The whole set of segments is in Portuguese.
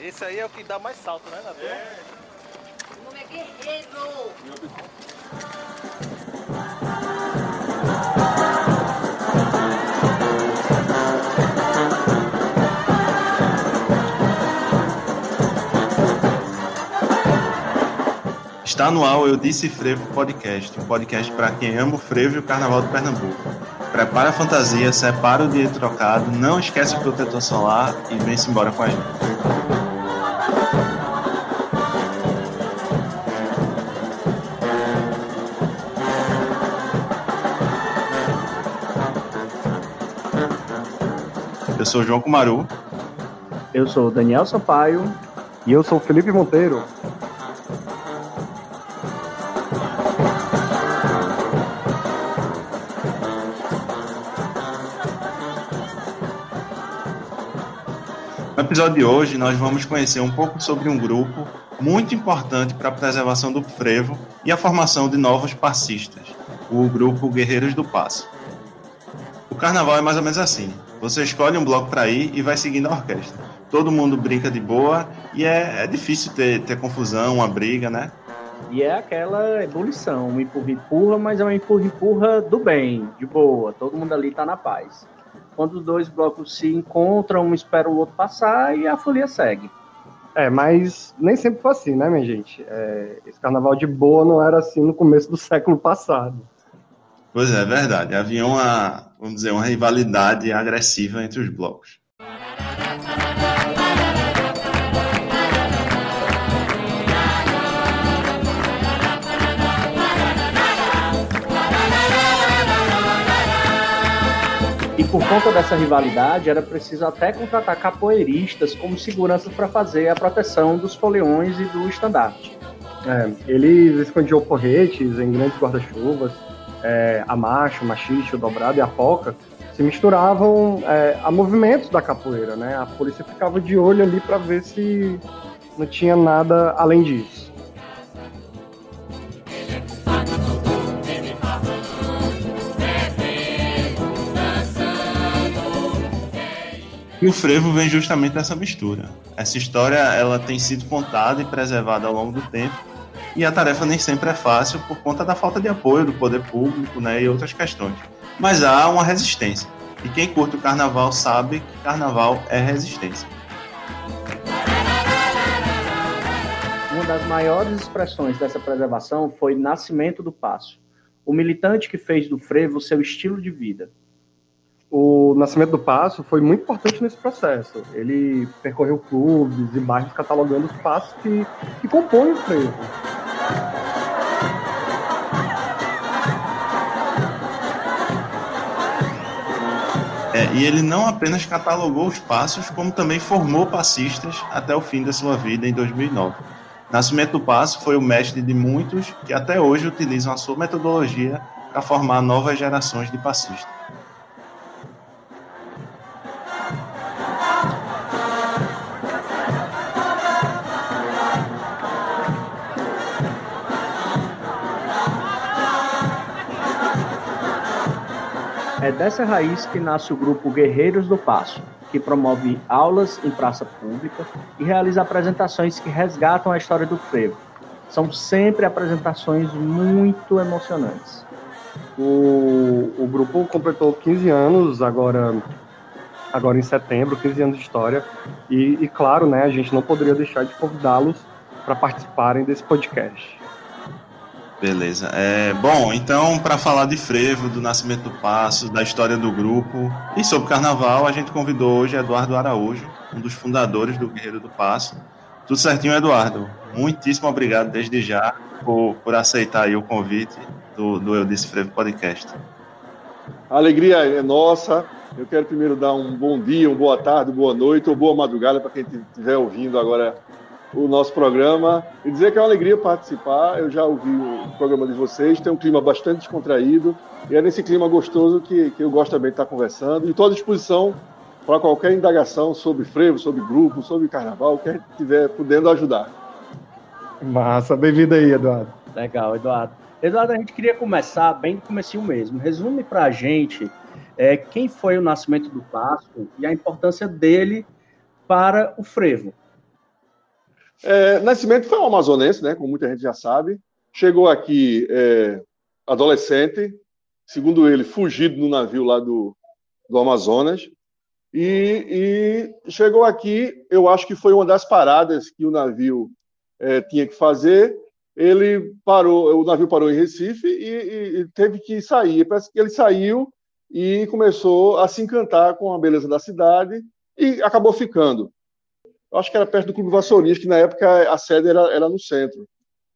Esse aí é o que dá mais salto, né, Natan? É. O nome é Guerreiro. Está no ar o Eu Disse Frevo Podcast, um podcast para quem ama o frevo e o carnaval do Pernambuco. Prepara a fantasia, separa o dia trocado, não esquece o protetor solar e vem-se embora com a gente. Eu sou o João Kumaru. Eu sou o Daniel Sampaio. E eu sou o Felipe Monteiro. Episódio de hoje, nós vamos conhecer um pouco sobre um grupo muito importante para a preservação do frevo e a formação de novos passistas, o grupo Guerreiros do Passo. O carnaval é mais ou menos assim: você escolhe um bloco para ir e vai seguindo a orquestra. Todo mundo brinca de boa e é, é difícil ter, ter confusão, uma briga, né? E é aquela ebulição, um empurra-empurra, mas é um empurra-empurra do bem, de boa. Todo mundo ali tá na paz. Quando os dois blocos se encontram, um espera o outro passar e a folia segue. É, mas nem sempre foi assim, né, minha gente? É, esse carnaval de boa não era assim no começo do século passado. Pois é, é verdade. Havia uma, vamos dizer, uma rivalidade agressiva entre os blocos. Por conta dessa rivalidade, era preciso até contratar capoeiristas como segurança para fazer a proteção dos foliões e do estandarte. É, eles escondiam porretes em grandes guarda-chuvas, é, a macho, machiste, o dobrado e a poca se misturavam é, a movimentos da capoeira, né? A polícia ficava de olho ali para ver se não tinha nada além disso. E o frevo vem justamente dessa mistura. Essa história ela tem sido contada e preservada ao longo do tempo, e a tarefa nem sempre é fácil por conta da falta de apoio do poder público né, e outras questões. Mas há uma resistência. E quem curte o carnaval sabe que carnaval é resistência. Uma das maiores expressões dessa preservação foi Nascimento do Passo, o militante que fez do frevo seu estilo de vida o Nascimento do Passo foi muito importante nesse processo. Ele percorreu clubes e bairros catalogando os passos que, que compõem o frevo. É, e ele não apenas catalogou os passos, como também formou passistas até o fim da sua vida em 2009. Nascimento do Passo foi o mestre de muitos que até hoje utilizam a sua metodologia para formar novas gerações de passistas. Dessa raiz que nasce o grupo Guerreiros do Passo, que promove aulas em praça pública e realiza apresentações que resgatam a história do frevo. São sempre apresentações muito emocionantes. O, o grupo completou 15 anos agora agora em setembro, 15 anos de história. E, e claro, né, a gente não poderia deixar de convidá-los para participarem desse podcast. Beleza. É, bom, então, para falar de frevo, do nascimento do passo, da história do grupo e sobre carnaval, a gente convidou hoje Eduardo Araújo, um dos fundadores do Guerreiro do Passo. Tudo certinho, Eduardo? Muitíssimo obrigado desde já por, por aceitar o convite do, do Eu Disse Frevo Podcast. A alegria é nossa. Eu quero primeiro dar um bom dia, uma boa tarde, boa noite ou boa madrugada para quem estiver ouvindo agora o nosso programa e dizer que é uma alegria participar. Eu já ouvi o programa de vocês, tem um clima bastante descontraído e é nesse clima gostoso que, que eu gosto também de estar conversando. E estou à disposição para qualquer indagação sobre frevo, sobre grupo, sobre carnaval, que a gente estiver podendo ajudar. Massa, bem-vindo aí, Eduardo. Legal, Eduardo. Eduardo, a gente queria começar bem do comecinho mesmo. Resume para a gente é, quem foi o nascimento do Passo e a importância dele para o frevo? É, Nascimento foi um amazonense, né, como muita gente já sabe. Chegou aqui é, adolescente, segundo ele, fugido no navio lá do, do Amazonas. E, e, chegou aqui, eu acho que foi uma das paradas que o navio é, tinha que fazer. Ele parou, o navio parou em Recife e, e, e, teve que sair. Parece que ele saiu e começou a se encantar com a beleza da cidade e acabou ficando. Eu acho que era perto do Clube Vassourinhas, que na época a sede era, era no centro.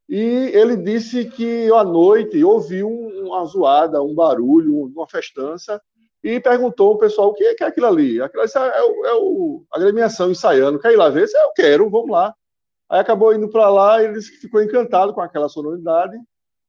E ele disse que à noite ouviu uma zoada, um barulho, uma festança, e perguntou ao pessoal o que é, aquilo ali. Aquilo ali é, o, é o, a agremiação ensaiando. Quer ir lá ver? Eu quero, vamos lá. Aí acabou indo para lá, ele disse que ficou encantado com aquela sonoridade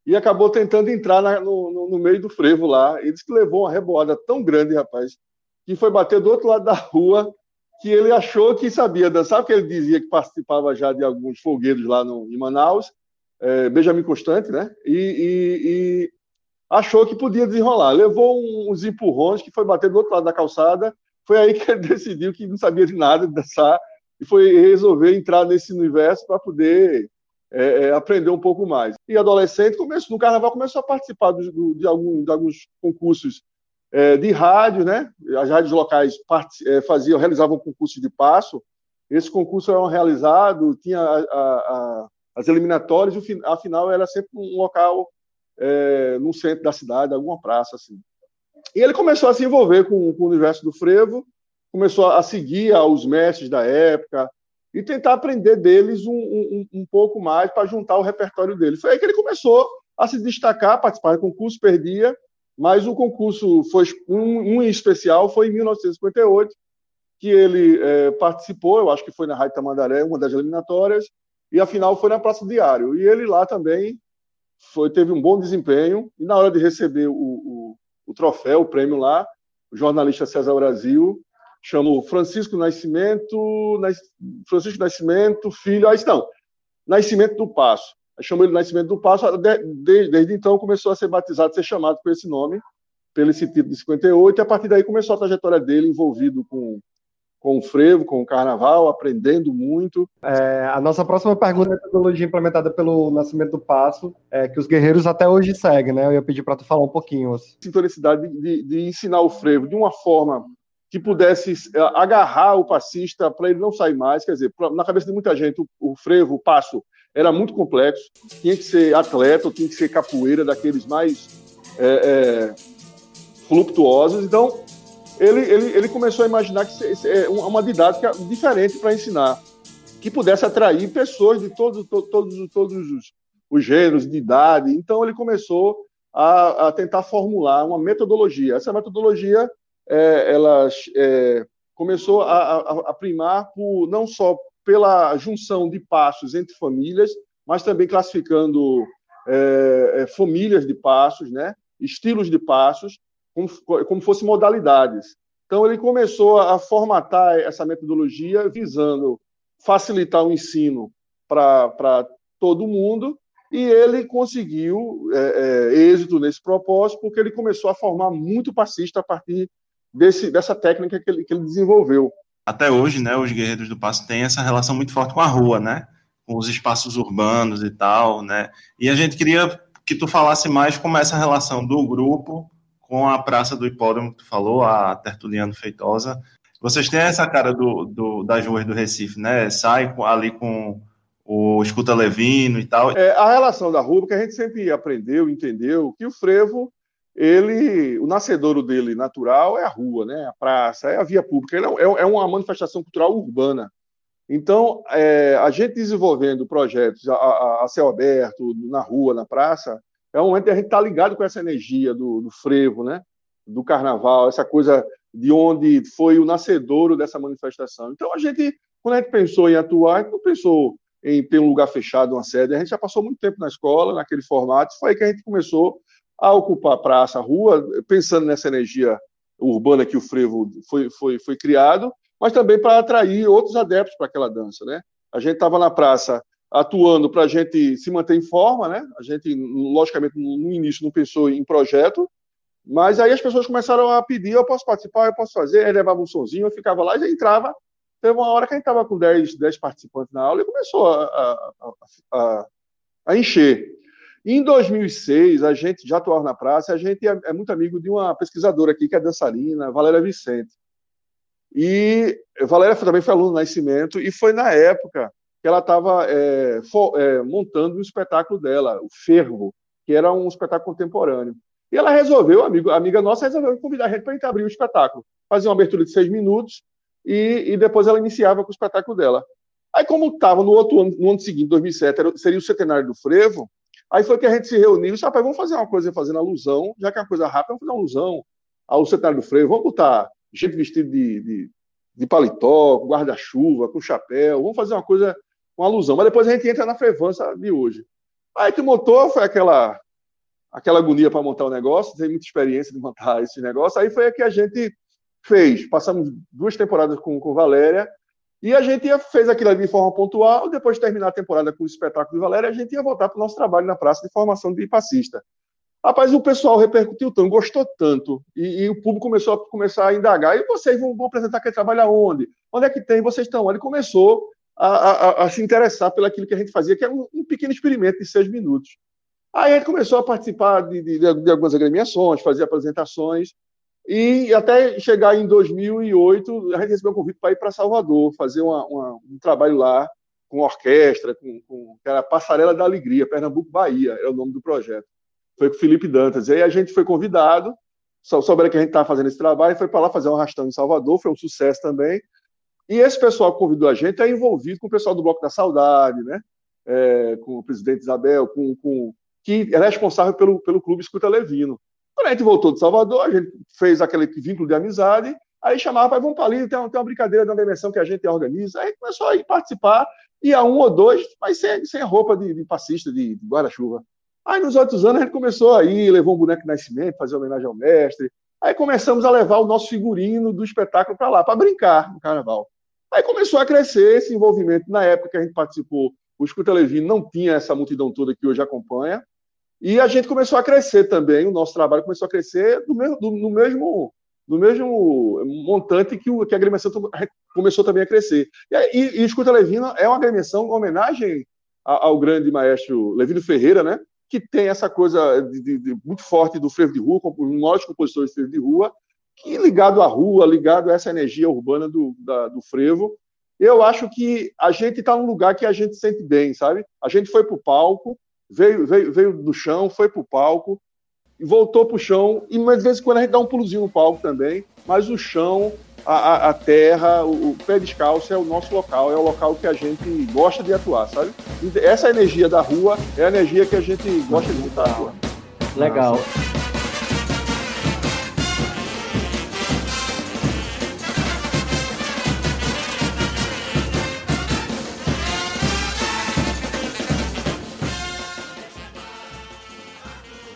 e acabou tentando entrar na, no, no, meio do frevo lá. Ele disse que levou uma reboada tão grande, rapaz, que foi bater do outro lado da rua, que ele achou que sabia dançar, porque ele dizia que participava já de alguns folguedos lá no, em Manaus, é, Benjamin Constante, né? E, e, e, achou que podia desenrolar. Levou uns empurrões que foi bater do outro lado da calçada. Foi aí que ele decidiu que não sabia de nada de dançar e foi resolver entrar nesse universo para poder é, é, aprender um pouco mais. E adolescente, começou, no carnaval, começou a participar do, do, de, algum, de, alguns concursos é, de rádio, né? As rádios locais é, faziam, realizavam concursos de passo. Esse concurso era realizado, tinha a, a, as eliminatórias, e a final era sempre um local é, no centro da cidade, alguma praça assim. E ele começou a se envolver com, com o universo do frevo, começou a seguir aos mestres da época e tentar aprender deles um, um, um pouco mais para juntar o repertório dele. Foi aí que ele começou a se destacar, participar de concurso, perdia, mas o concurso foi um, um em especial foi em 1958 que ele é, participou, eu acho que foi na Rádio Tamandaré, uma das eliminatórias, e a final foi na Praça Diário. E ele lá também foi, teve um bom desempenho, e na hora de receber o, o, o troféu, o prêmio lá, o jornalista César Brasil chamou Francisco Nascimento, Francisco Nascimento, filho, aí não, Nascimento do Passo. Chamou ele Nascimento do Passo, desde, desde então começou a ser batizado, ser chamado por esse nome, pelo esse título de 58, e a partir daí começou a trajetória dele envolvido com, com o frevo, com o carnaval, aprendendo muito. É, a nossa próxima pergunta é a metodologia implementada pelo Nascimento do Passo, é, que os guerreiros até hoje seguem, né? Eu ia pedir para tu falar um pouquinho. Assim. Sinto a necessidade de, de, de ensinar o frevo de uma forma que pudesse eh, agarrar o passista para ele não sair mais. Quer dizer, na cabeça de muita gente, o, o, frevo, o passo, era muito complexo. Tinha que ser atleta, tinha que ser capoeira, daqueles mais é, é, fluctuosos. Então, ele, ele, ele começou a imaginar que é uma didática diferente para ensinar, que pudesse atrair pessoas de todos, todos, todos, todos os, os gêneros, de idade. Então, ele começou a, a tentar formular uma metodologia. Essa metodologia é, ela é, começou a, a, a, primar por, não só pela junção de passos entre famílias, mas também classificando é, é famílias de passos, né, estilos de passos, como, como fossem modalidades. Então, ele começou a formatar essa metodologia visando facilitar o ensino para todo mundo, e ele conseguiu é, é, êxito nesse propósito, porque ele começou a formar muito passista a partir desse, dessa técnica que ele, que ele desenvolveu. Até hoje, né, os guerreiros do passo têm essa relação muito forte com a rua, né? Com os espaços urbanos e tal, né? E a gente queria que tu falasse mais como é essa relação do grupo com a Praça do Hipódromo que tu falou, a Tertuliano Feitosa. Vocês têm essa cara do, do, das ruas do Recife, né? Sai ali com o Escuta Levino e tal. É, a relação da rua, porque a gente sempre aprendeu, entendeu, que o frevo ele, o nascedouro dele natural é a rua, né? a praça, é a via pública. Ele é, é, é uma manifestação cultural urbana. Então, é, a gente desenvolvendo projetos a, a, a, céu aberto, na rua, na praça, é um momento que a gente está ligado com essa energia do, do, frevo, né? do carnaval, essa coisa de onde foi o nascedouro dessa manifestação. Então, a gente, quando a gente pensou em atuar, a gente não pensou em ter um lugar fechado, uma sede. A gente já passou muito tempo na escola, naquele formato, foi aí que a gente começou a ocupar praça, rua, pensando nessa energia urbana que o frevo foi, foi, foi criado, mas também para atrair outros adeptos para aquela dança, né? A gente estava na praça atuando para a gente se manter em forma, né? A gente, logicamente, no início não pensou em projeto, mas aí as pessoas começaram a pedir, eu posso participar, eu posso fazer, aí levava um sonzinho, eu ficava lá e já entrava teve uma hora que a gente estava com 10, 10 participantes na aula e começou a, a, a, a encher. Em 2006, a gente já atuava na praça, a gente é, é, muito amigo de uma pesquisadora aqui, que é dançarina, Valéria Vicente. E Valéria também foi aluna do Nascimento, e foi na época que ela estava é, é, montando um espetáculo dela, o Fervo, que era um espetáculo contemporâneo. E ela resolveu, amigo, amiga nossa, resolveu convidar a gente para abrir o espetáculo. Fazia uma abertura de seis minutos e, e depois ela iniciava com o espetáculo dela. Aí, como estava no outro ano, no ano seguinte, 2007, era, seria o centenário do Frevo, aí foi que a gente se reuniu e disse, vamos fazer uma coisa fazendo alusão, já que é uma coisa rápida, vamos fazer uma alusão ao centenário do Frevo, vamos botar gente vestida de, de, de paletó, com guarda-chuva, com chapéu, vamos fazer uma coisa uma alusão. Mas depois a gente entra na frevança de hoje. Aí que montou, foi aquela aquela agonia para montar o negócio, tem muita experiência de montar esse negócio. Aí foi a que a gente fez. Passamos duas temporadas com, com Valéria e a gente ia, fez aquilo ali de forma pontual. Depois de terminar a temporada com o espetáculo de Valéria, a gente ia voltar para o nosso trabalho na praça de formação de passista. Rapaz, o pessoal repercutiu tanto, gostou tanto, e, e, o público começou a começar a indagar. E vocês vão, vão apresentar aquele trabalho aonde? Onde é que tem? Vocês estão? Ele começou a, a, a, se interessar pelaquilo que a gente fazia, que era um, um, pequeno experimento de seis minutos. Aí gente começou a participar de, de, de algumas agremiações, fazer apresentações, e até chegar em 2008, a gente recebeu um convite para ir para Salvador, fazer uma, uma, um trabalho lá com orquestra, com, com era Passarela da Alegria, Pernambuco, Bahia, é o nome do projeto. Foi com Felipe Dantas. E aí a gente foi convidado, souberam que a gente estava fazendo esse trabalho, foi para lá fazer um arrastão em Salvador, foi um sucesso também. E esse pessoal que convidou a gente é envolvido com o pessoal do Bloco da Saudade, né? É, com o presidente Isabel, com, com, que é responsável pelo, pelo Clube Escuta Levino. Quando a gente voltou de Salvador, a gente fez aquele vínculo de amizade, aí chamava, para vamos para ali, tem uma, brincadeira de uma dimensão que a gente organiza. Aí começou a ir participar, e a um ou dois, mas sem, sem roupa de, de passista, de, de guarda-chuva. Aí nos outros anos a gente começou a ir, levou um boneco de nascimento, fazer homenagem ao mestre. Aí começamos a levar o nosso figurino do espetáculo para lá, para brincar no carnaval. Aí começou a crescer esse envolvimento. Na época que a gente participou, o Escuta Levino não tinha essa multidão toda que hoje acompanha. E a gente começou a crescer também, o nosso trabalho começou a crescer do mesmo, do, no mesmo, no mesmo montante que, o, que a agremiação começou também a crescer. E, e, e Escuta Levino é uma agremiação, uma homenagem ao grande maestro Levino Ferreira, né? que tem essa coisa de, de, de, muito forte do frevo de rua, nós compositores de frevo de rua, que ligado à rua, ligado a essa energia urbana do, da, do frevo, eu acho que a gente está num lugar que a gente sente bem, sabe? A gente foi para o palco, veio, veio, veio do chão, foi para o palco, voltou para o chão, e às vezes quando a gente dá um pulozinho no palco também, mas o chão, a, a, terra, o, o, pé descalço é o nosso local, é o local que a gente gosta de atuar, sabe? Essa energia da rua é a energia que a gente gosta de atuar. Legal. Nossa.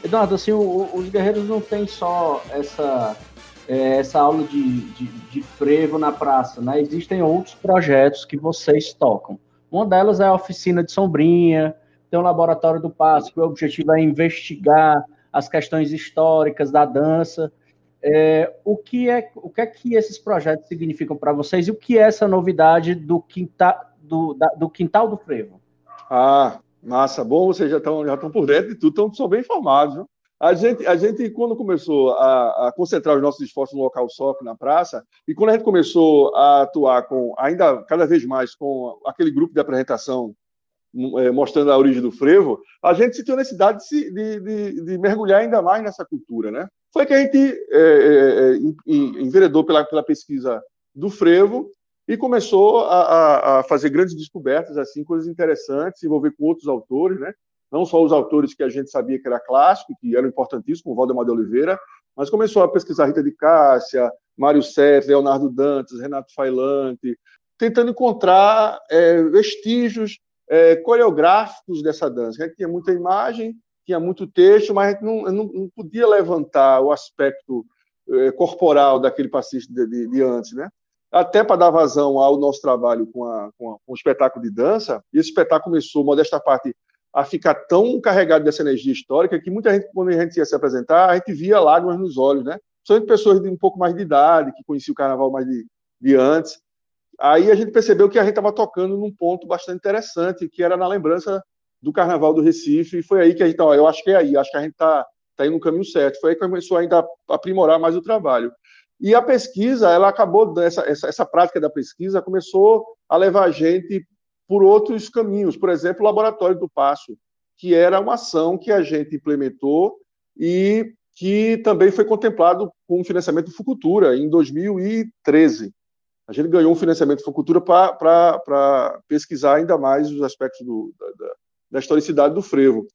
Eduardo, assim, o, os guerreiros não têm só essa, é, essa aula de, de, de, frevo na praça, né? Existem outros projetos que vocês tocam. Uma delas é a oficina de sombrinha, tem o laboratório do passo, que o objetivo é investigar as questões históricas da dança. É, o, que é, o que é que esses projetos significam para vocês e o que é essa novidade do, quinta, do, da, do quintal do frevo? Ah, Massa, bom, vocês já estão já por dentro de tudo, estão são bem informados. Viu? A gente, a gente, quando começou a, a, concentrar os nossos esforços no local SOC, na praça, e quando a gente começou a atuar com, ainda cada vez mais, com aquele grupo de apresentação é, mostrando a origem do frevo, a gente sentiu a necessidade de, de, de, de, mergulhar ainda mais nessa cultura. Né? Foi que a gente é, é, é enveredou pela, pela pesquisa do frevo e começou a, a, fazer grandes descobertas, assim, coisas interessantes, se envolver com outros autores, né? Não só os autores que a gente sabia que era clássico, que eram importantíssimos, como Valdemar de Oliveira, mas começou a pesquisar Rita de Cássia, Mário Sete, Leonardo Dantas, Renato Failante, tentando encontrar é, vestígios é, coreográficos dessa dança. A gente tinha muita imagem, tinha muito texto, mas a gente não, não, não podia levantar o aspecto é, corporal daquele passista de, de, de antes, né? Até para dar vazão ao nosso trabalho com, a, com, a, com, o espetáculo de dança, e esse espetáculo começou, modesta parte, a ficar tão carregado dessa energia histórica que muita gente, quando a gente ia se apresentar, a gente via lágrimas nos olhos, né? Principalmente pessoas de um pouco mais de idade, que conheciam o carnaval mais de, de antes. aí a gente percebeu que a gente estava tocando num ponto bastante interessante, que era na lembrança do Carnaval do Recife, e foi aí que a gente, ó, eu acho que é aí, acho que a gente está tá indo no caminho certo. Foi aí que começou ainda a aprimorar mais o trabalho. E a pesquisa, ela acabou, essa, essa, essa prática da pesquisa começou a levar a gente por outros caminhos. Por exemplo, o Laboratório do Passo, que era uma ação que a gente implementou e que também foi contemplado com financiamento do Fucultura em 2013. A gente ganhou um financiamento do Fucultura para pesquisar ainda mais os aspectos do, da, da historicidade do frevo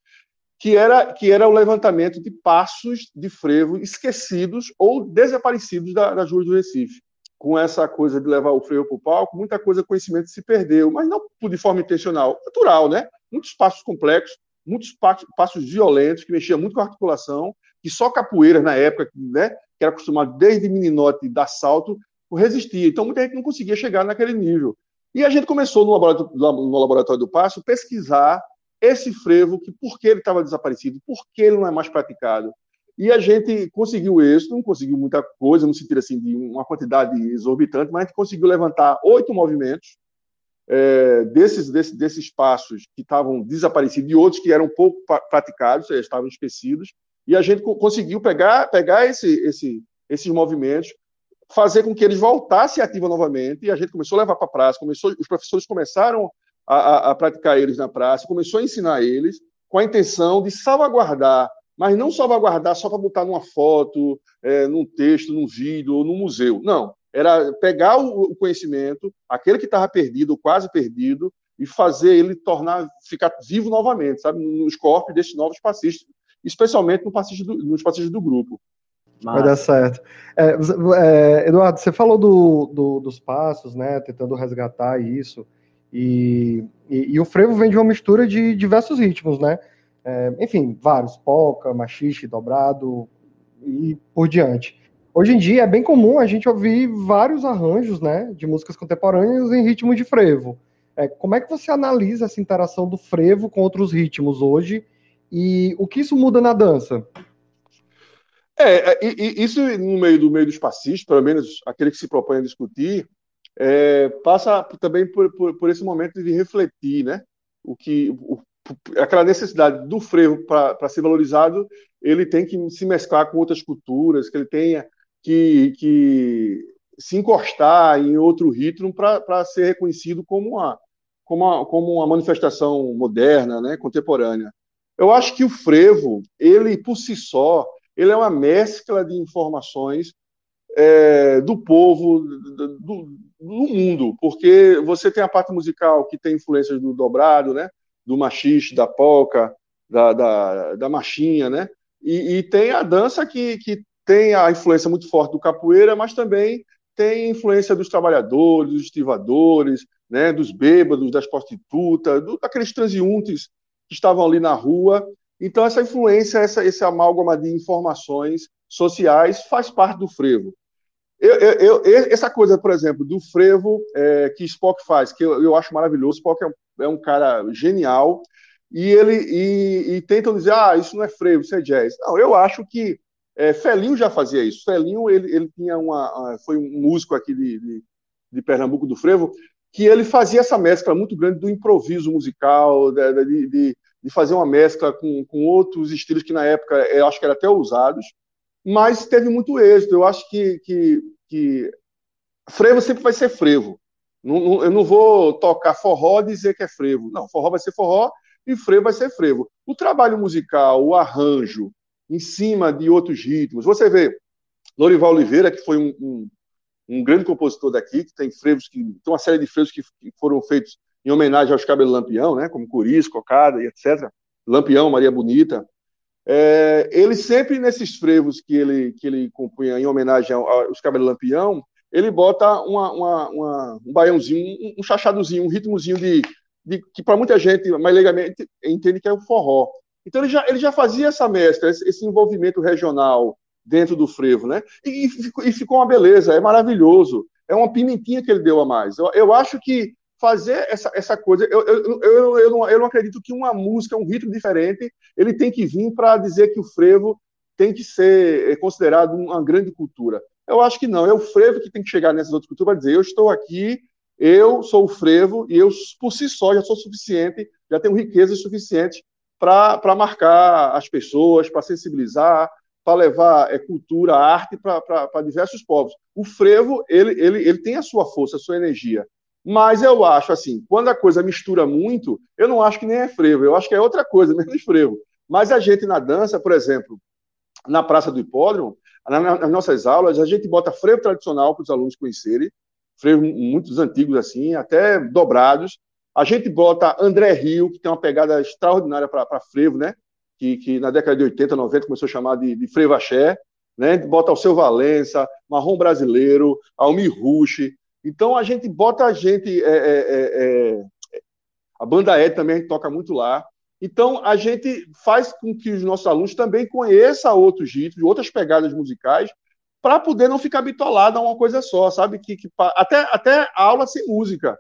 que era, que era o levantamento de passos de frevo esquecidos ou desaparecidos da, ruas do Recife. Com essa coisa de levar o frevo para o palco, muita coisa, conhecimento se perdeu, mas não de forma intencional, natural, né? Muitos passos complexos, muitos passos violentos, que mexiam muito com a articulação, que só capoeira na época, né, que era acostumado desde meninote dar salto, resistia. Então muita gente não conseguia chegar naquele nível. E a gente começou no laboratório, no laboratório do Passo pesquisar esse frevo, que por que ele estava desaparecido, por que ele não é mais praticado. E a gente conseguiu isso, não conseguiu muita coisa, no sentido assim de uma quantidade exorbitante, mas a gente conseguiu levantar oito movimentos é, desses, desses, desses passos que estavam desaparecidos e outros que eram pouco praticados, seja, estavam esquecidos, e a gente conseguiu pegar, pegar esse, esse, esses movimentos, fazer com que eles voltassem ativa novamente, e a gente começou a levar para a praça, começou, os professores começaram a, a, a praticar eles na praça, começou a ensinar eles com a intenção de salvaguardar, mas não salvaguardar só para botar numa foto, é, num texto, num vídeo ou num museu. Não. Era pegar o, conhecimento, aquele que estava perdido, quase perdido, e fazer ele tornar, ficar vivo novamente, sabe, nos corpos desses novos passistas, especialmente no passista do, nos passistas do grupo. Vai dar certo. É, é, Eduardo, você falou do, do, dos passos, né, tentando resgatar isso. E, e, e, o frevo vem de uma mistura de diversos ritmos, né? É, enfim, vários, polca, machixe, dobrado e por diante. Hoje em dia é bem comum a gente ouvir vários arranjos, né, de músicas contemporâneas em ritmo de frevo. É, como é que você analisa essa interação do frevo com outros ritmos hoje e o que isso muda na dança? É, é isso no meio do meio dos passistas, pelo menos aquele que se propõe a discutir, é, passa também por, por, por, esse momento de refletir, né? O que o, aquela necessidade do frevo para ser valorizado, ele tem que se mesclar com outras culturas, que ele tenha que, que se encostar em outro ritmo para ser reconhecido como uma, como, uma, como uma manifestação moderna, né, contemporânea. Eu acho que o frevo, ele por si só, ele é uma mescla de informações é, do povo, do, do, mundo, porque você tem a parte musical que tem influências do dobrado, né, do machixe, da polca, da, da, da machinha, né, e, e, tem a dança que, que tem a influência muito forte do capoeira, mas também tem influência dos trabalhadores, dos estivadores, né, dos bêbados, das prostitutas, do, daqueles transeuntes que estavam ali na rua. Então, essa influência, essa, esse amálgama de informações sociais faz parte do frevo. Eu, eu, eu, essa coisa, por exemplo, do frevo é, que Spock faz, que eu, acho maravilhoso, Spock é um, é um cara genial, e ele e, e, tentam dizer, ah, isso não é frevo, isso é jazz. Não, eu acho que é, Felinho já fazia isso. Felinho, ele, ele tinha uma, foi um músico aqui de, de, de, Pernambuco do frevo, que ele fazia essa mescla muito grande do improviso musical, de, de, de fazer uma mescla com, com outros estilos que na época eu acho que eram até ousados, mas teve muito êxito. Eu acho que, que que frevo sempre vai ser frevo. Não, não, eu não vou tocar forró e dizer que é frevo. Não, forró vai ser forró e frevo vai ser frevo. O trabalho musical, o arranjo, em cima de outros ritmos. Você vê Lorival Oliveira, que foi um, um, um grande compositor daqui, que tem frevos, que tem uma série de frevos que, que foram feitos em homenagem aos cabelos Lampião, né, como Curis, Cocada e etc. Lampião, Maria Bonita. É, ele sempre, nesses frevos que ele, que ele compunha em homenagem aos Cabelos Lampião, ele bota uma, uma, uma, um baiãozinho, um, um chachadozinho, um ritmozinho de, de que para muita gente, mais legalmente, entende que é o forró. Então ele já, ele já fazia essa mescla, esse, esse envolvimento regional dentro do frevo, né? E, e, ficou, uma beleza, é maravilhoso. É uma pimentinha que ele deu a mais. Eu, eu acho que fazer essa, essa coisa. Eu, eu, eu, eu, não, eu não acredito que uma música, um ritmo diferente, ele tem que vir para dizer que o frevo tem que ser é, considerado uma grande cultura. Eu acho que não, é o frevo que tem que chegar nessas outras culturas para dizer: eu estou aqui eu sou o frevo e eu, por si só, já sou suficiente, já tenho riqueza suficiente para marcar as pessoas, para sensibilizar, para levar é, cultura, arte para diversos povos. O frevo, ele, ele, ele tem a sua força, a sua energia. Mas eu acho assim, quando a coisa mistura muito, eu não acho que nem é frevo, eu acho que é outra coisa, menos frevo. Mas a gente na dança, por exemplo, na Praça do Hipódromo, nas nossas aulas, a gente bota frevo tradicional para os alunos conhecerem, frevo muitos antigos assim, até dobrados. A gente bota André Rio, que tem uma pegada extraordinária para frevo, né? Que, que, na década de 80, 90 começou a chamar de, de frevo axé. Né? Bota o seu Valença, Marrom Brasileiro, Almir Rush. Então a gente bota a gente. É, é, é, é a banda Ed também a gente toca muito lá. Então, a gente faz com que os nossos alunos também conheçam outros ritmos, outras pegadas musicais, para poder não ficar bitolado a uma coisa só, sabe? Que, que, até, até aula sem música,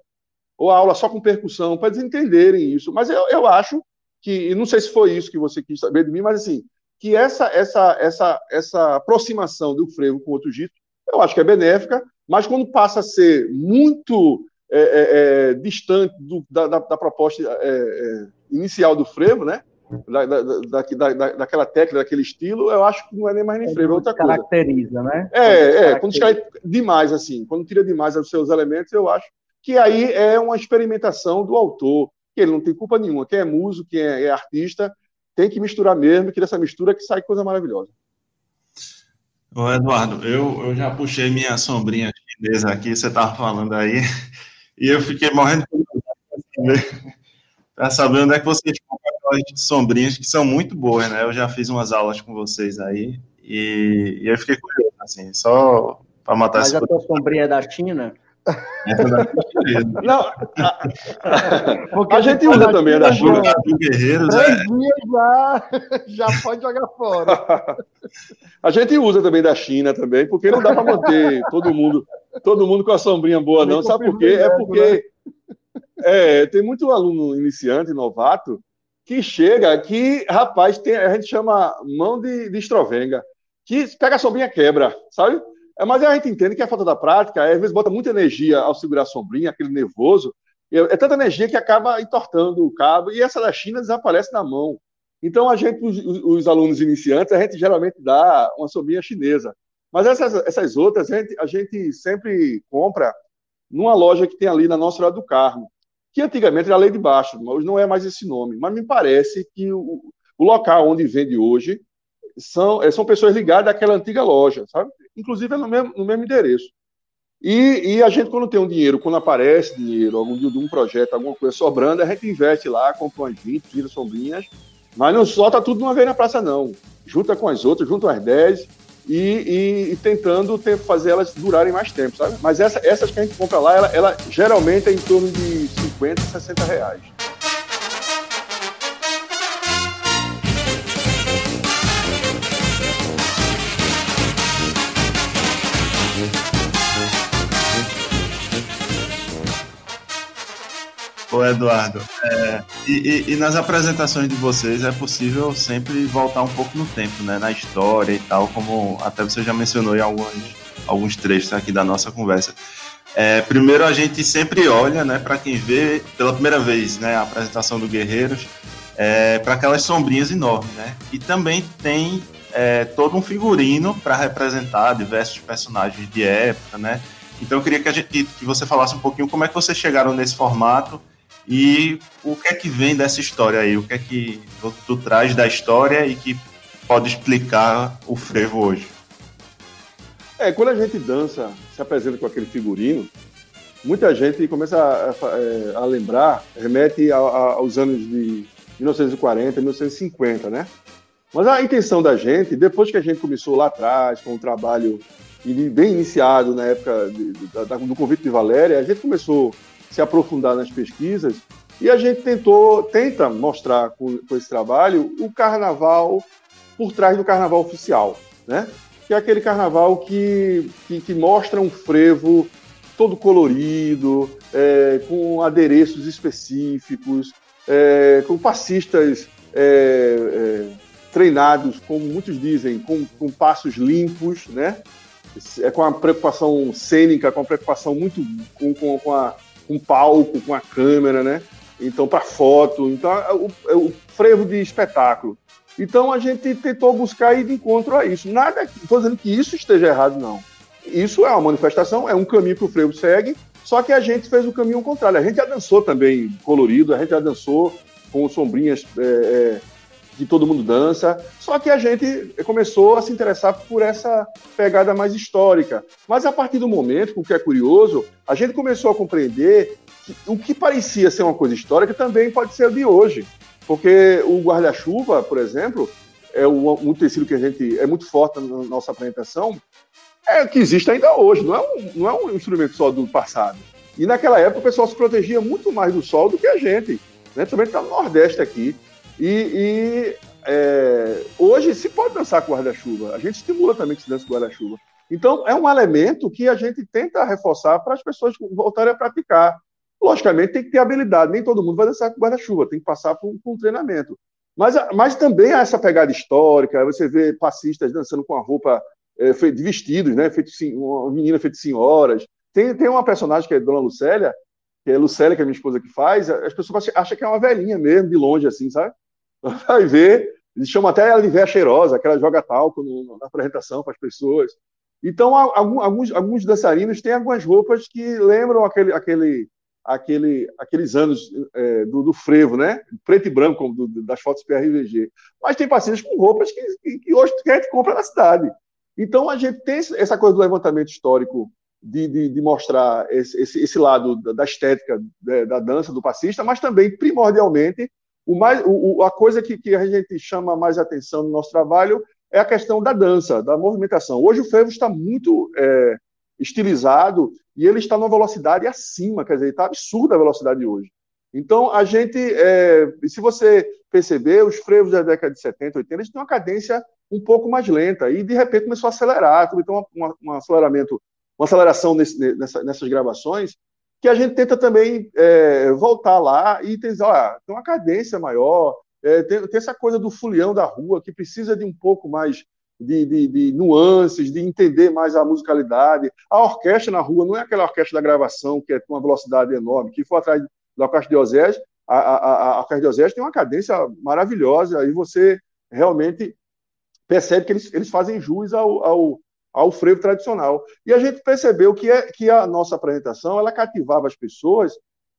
ou aula só com percussão, para eles entenderem isso. Mas eu, eu acho que, não sei se foi isso que você quis saber de mim, mas assim, que essa, essa, essa, essa aproximação do frevo com outro ritmo, eu acho que é benéfica, mas quando passa a ser muito é, é, é, distante do, da, da, da, proposta é, é, inicial do frevo, né? Da, da, daquela técnica, daquele estilo, eu acho que não é nem mais nem frevo, é outra coisa. Caracteriza, né? É, é, quando tira demais, assim, quando tira demais os seus elementos, eu acho que aí é uma experimentação do autor, que ele não tem culpa nenhuma, quem é músico, quem é, é artista, tem que misturar mesmo, que dessa mistura que sai coisa maravilhosa. Ô Eduardo, eu, eu já puxei minha sombrinha chinesa aqui, você estava falando aí, e eu fiquei morrendo para saber onde é que vocês compram aquelas sombrinhas que são muito boas, né? Eu já fiz umas aulas com vocês aí e, e eu fiquei curioso, assim, só para matar Mas a tua sombrinha é da China? Não, a, a gente usa também a da China. Do Guerreiros, é. já, já pode jogar fora. A gente usa também da China também, porque não dá para manter todo mundo, todo mundo com a sombrinha boa, não. Sabe por quê? É porque é, tem muito aluno iniciante, novato, que chega que, rapaz, tem, a gente chama mão de, de estrovenga, que pega a sombrinha quebra, sabe? É, mas a gente entende que a falta da prática, às vezes bota muita energia ao segurar a sombrinha, aquele nervoso, é tanta energia que acaba entortando o cabo, e essa da China desaparece na mão. Então, a gente, os, os alunos iniciantes, a gente geralmente dá uma sombrinha chinesa. Mas essas, essas outras, a gente, a gente sempre compra numa loja que tem ali na nossa Hora do Carmo, que antigamente era Lei de Baixo, mas não é mais esse nome. Mas me parece que o, o local onde vende hoje são, é, são pessoas ligadas àquela antiga loja, sabe? Inclusive é no mesmo, no mesmo endereço. E, e, a gente, quando tem um dinheiro, quando aparece dinheiro, algum de um projeto, alguma coisa sobrando, a gente investe lá, compra umas 20, tira sombrinhas, mas não solta tudo de uma vez na praça, não. Junta com as outras, junta umas 10 e, e, e tentando ter, fazer elas durarem mais tempo, sabe? Mas essa, essas que a gente compra lá, ela, ela geralmente é em torno de 50, 60 reais. Ô Eduardo, é, e, e, e, nas apresentações de vocês é possível sempre voltar um pouco no tempo, né? Na história e tal, como até você já mencionou em alguns, alguns trechos aqui da nossa conversa. É, primeiro a gente sempre olha, né, para quem vê pela primeira vez, né, a apresentação do Guerreiros, é, para aquelas sombrinhas enormes, né? E também tem é, todo um figurino para representar diversos personagens de época, né? Então eu queria que, a gente, que você falasse um pouquinho como é que vocês chegaram nesse formato e o que é que vem dessa história aí? O que é que tu, traz da história e que pode explicar o frevo hoje? É, quando a gente dança, se apresenta com aquele figurino, muita gente começa a, a, é, a lembrar, remete a, aos anos de 1940, 1950, né? Mas a intenção da gente, depois que a gente começou lá atrás, com um trabalho bem iniciado na época de, de, do convite de Valéria, a gente começou se aprofundar nas pesquisas e a gente tentou, tenta mostrar com, com esse trabalho o carnaval por trás do carnaval oficial, né? Que é aquele carnaval que, que, que mostra um frevo todo colorido, é, com adereços específicos, é, com passistas é, é treinados, como muitos dizem, com, com passos limpos, né? É com a preocupação cênica, com a preocupação muito com, com, com a com palco, com a câmera, né? Então, para foto. Então, é o, é o frevo de espetáculo. Então, a gente tentou buscar ir de encontro a isso. Nada, estou dizendo que isso esteja errado, não. Isso é uma manifestação, é um caminho que o frevo segue, só que a gente fez o caminho contrário. A gente já dançou também colorido, a gente já dançou com sombrinhas é, é, que todo mundo dança. Só que a gente começou a se interessar por essa pegada mais histórica. Mas a partir do momento, o que é curioso, a gente começou a compreender que o que parecia ser uma coisa histórica também pode ser de hoje. Porque o guarda-chuva, por exemplo, é um, tecido que a gente é muito forte na nossa apresentação, é que existe ainda hoje, não é, um, não é um instrumento só do passado. E naquela época o pessoal se protegia muito mais do sol do que a gente. Né? Está no Nordeste aqui. E, e é, hoje se pode dançar com guarda-chuva. A gente estimula também que se dance com guarda-chuva. Então, é um elemento que a gente tenta reforçar para as pessoas voltarem a praticar. Logicamente, tem que ter habilidade. Nem todo mundo vai dançar com guarda-chuva, tem que passar por, por um treinamento. Mas, mas também há essa pegada histórica. Você vê passistas dançando com a roupa é, de vestidos, né? Feito, uma menina feita de senhoras. Tem, tem uma personagem que é Dona Lucélia, que é Lucélia, que é minha esposa que faz, as pessoas acham que é uma velhinha mesmo, de longe, assim, sabe? Vai ver, eles chamam até de véia cheirosa, que ela joga talco no, na apresentação para as pessoas. Então, alguns, alguns dançarinos têm algumas roupas que lembram aquele, aquele, aquele, aqueles anos é, do, do, frevo, né? Preto e branco, do, das fotos PRVG. Mas tem pacientes com roupas que, que, hoje a gente compra na cidade. Então, a gente tem essa coisa do levantamento histórico de, de, de mostrar esse, esse, esse, lado da estética da, da, dança, do passista, mas também, primordialmente, o mais, o, a coisa que, que, a gente chama mais atenção no nosso trabalho é a questão da dança, da movimentação. Hoje o frevo está muito é, estilizado e ele está numa velocidade acima, quer dizer, está absurda a velocidade hoje. Então, a gente, é, se você perceber, os frevos da década de 70, 80, eles têm uma cadência um pouco mais lenta, e de repente começou a acelerar, então um aceleramento, uma aceleração nesse, nessa, nessas gravações, que a gente tenta também é, voltar lá e tem, tem uma cadência maior, é, tem, tem, essa coisa do fulião da rua, que precisa de um pouco mais de, de, de, nuances, de entender mais a musicalidade. A orquestra na rua não é aquela orquestra da gravação, que é com uma velocidade enorme, que for atrás da orquestra de Osés, a, a, a, orquestra de Osés tem uma cadência maravilhosa, e você realmente percebe que eles, eles fazem jus ao, ao, ao frevo tradicional. E a gente percebeu que, é, que a nossa apresentação ela cativava as pessoas.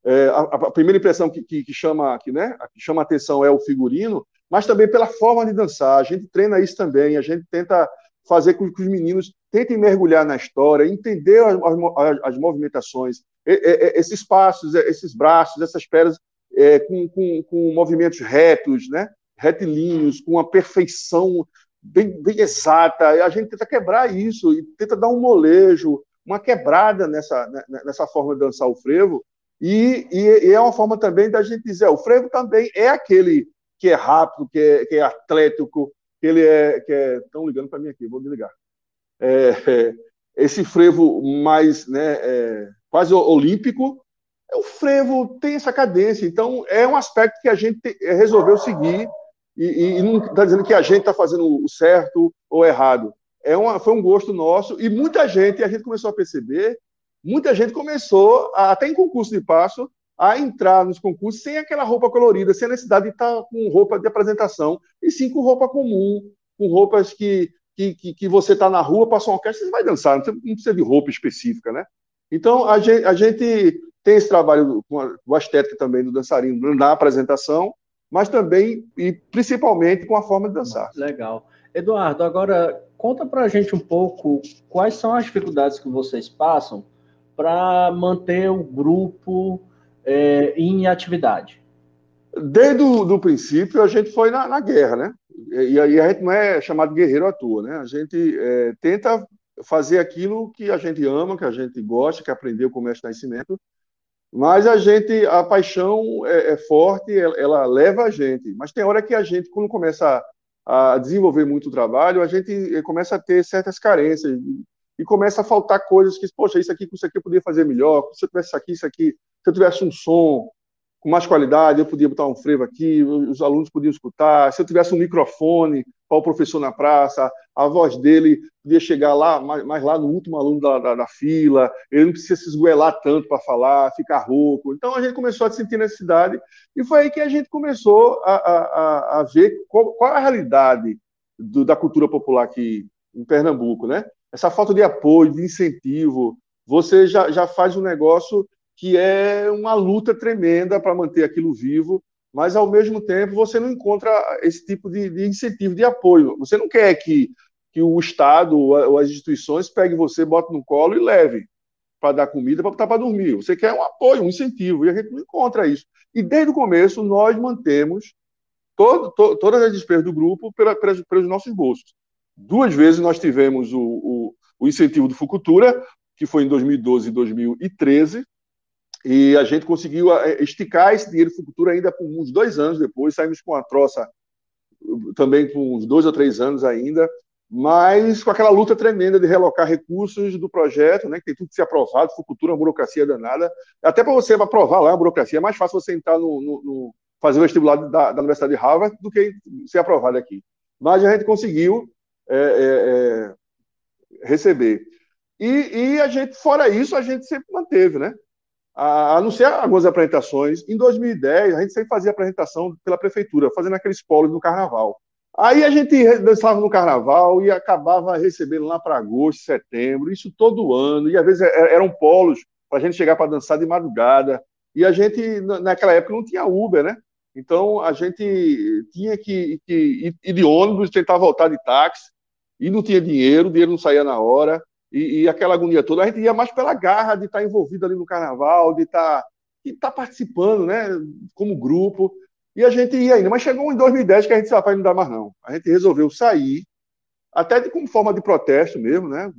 É, a, a, primeira impressão que, que, que, chama, que, né, que chama atenção é o figurino, mas também pela forma de dançar. A gente treina isso também, a gente tenta fazer com que os meninos tentem mergulhar na história, entender as, as, as movimentações, esses passos, esses braços, essas pernas é, com, com, com movimentos retos, né? retilíneos, com uma perfeição bem, bem exata. A gente tenta quebrar isso e tenta dar um molejo, uma quebrada nessa, né, né, nessa forma de dançar o frevo. E, e, e, é uma forma também da gente dizer: o frevo também é aquele que é rápido, que é, que é atlético, que ele é. Que é estão ligando para mim aqui, vou desligar. É, é, esse frevo mais né, é, quase olímpico, o frevo tem essa cadência. Então, é um aspecto que a gente resolveu seguir e, e não está dizendo que a gente está fazendo o certo ou errado. É uma, foi um gosto nosso e muita gente, a gente começou a perceber, muita gente começou, a, até em concurso de passo, a entrar nos concursos sem aquela roupa colorida, sem a necessidade de estar tá com roupa de apresentação, e sim com roupa comum, com roupas que, que, que, que você está na rua, passou uma orquestra, você vai dançar, não precisa de roupa específica, né? Então, a gente, a gente tem esse trabalho com a, com a estética também do dançarino na apresentação, mas também e principalmente com a forma de dançar. Legal. Eduardo, agora conta para a gente um pouco quais são as dificuldades que vocês passam para manter o grupo é, em atividade. Desde o princípio, a gente foi na, na, guerra, né? E aí a gente não é chamado guerreiro à toa, né? A gente é, tenta fazer aquilo que a gente ama, que a gente gosta, que aprendeu com o mestre Nascimento, mas a gente, a paixão é, é forte, ela, ela, leva a gente. Mas tem hora que a gente, quando começa a, a desenvolver muito o trabalho, a gente eh, começa a ter certas carências e, começa a faltar coisas que, poxa, isso aqui, isso aqui eu poderia fazer melhor. Se eu tivesse isso aqui, se eu tivesse um som com mais qualidade, eu podia botar um frevo aqui, os alunos podiam escutar. Se eu tivesse um microfone para o professor na praça, a voz dele podia chegar lá, mais, mais lá no último aluno da, da, da, fila, ele não precisa se esgoelar tanto para falar, ficar rouco. Então a gente começou a sentir necessidade, e foi aí que a gente começou a, a, a ver qual, qual a realidade do, da cultura popular aqui em Pernambuco, né? Essa falta de apoio, de incentivo, você já, já faz um negócio que é uma luta tremenda para manter aquilo vivo, mas ao mesmo tempo você não encontra esse tipo de, de incentivo, de apoio. Você não quer que, que o Estado ou as instituições peguem você, botem no colo e leve para dar comida, para botar para dormir. Você quer um apoio, um incentivo, e a gente não encontra isso. E desde o começo nós mantemos todo, to, todas as despesas do grupo pela, pelos, pelos nossos bolsos. Duas vezes nós tivemos o, o, o incentivo do Fucultura, que foi em 2012 e 2013, e a gente conseguiu eh, esticar esse dinheiro futuro ainda por uns dois anos depois, saímos com a troça também por uns dois ou três anos ainda, mas com aquela luta tremenda de relocar recursos do projeto, né, que tem tudo que ser aprovado, Fucultura uma burocracia danada. Até para você aprovar lá a burocracia, é mais fácil você entrar no, no, no fazer o vestibular da, da, Universidade de Harvard do que ser aprovado aqui. Mas a gente conseguiu é, é, é, receber. E, e, a gente, fora isso, a gente sempre manteve, né? A, não ser algumas apresentações. Em 2010, a gente sempre fazia apresentação pela prefeitura, fazendo aqueles polos no carnaval. Aí a gente dançava no carnaval e acabava recebendo lá para agosto, setembro, isso todo ano, e às vezes é, eram polos para a gente chegar para dançar de madrugada. E a gente, naquela época, não tinha Uber, né? Então a gente tinha que, que ir de ônibus, tentar voltar de táxi, e não tinha dinheiro, o dinheiro não saía na hora e, e, aquela agonia toda, a gente ia mais pela garra de estar envolvido ali no carnaval, de estar, de estar participando, né, como grupo, e a gente ia ainda. Mas chegou em 2010 que a gente disse, rapaz, não dá mais não. A gente resolveu sair, até de, como forma de protesto mesmo, né,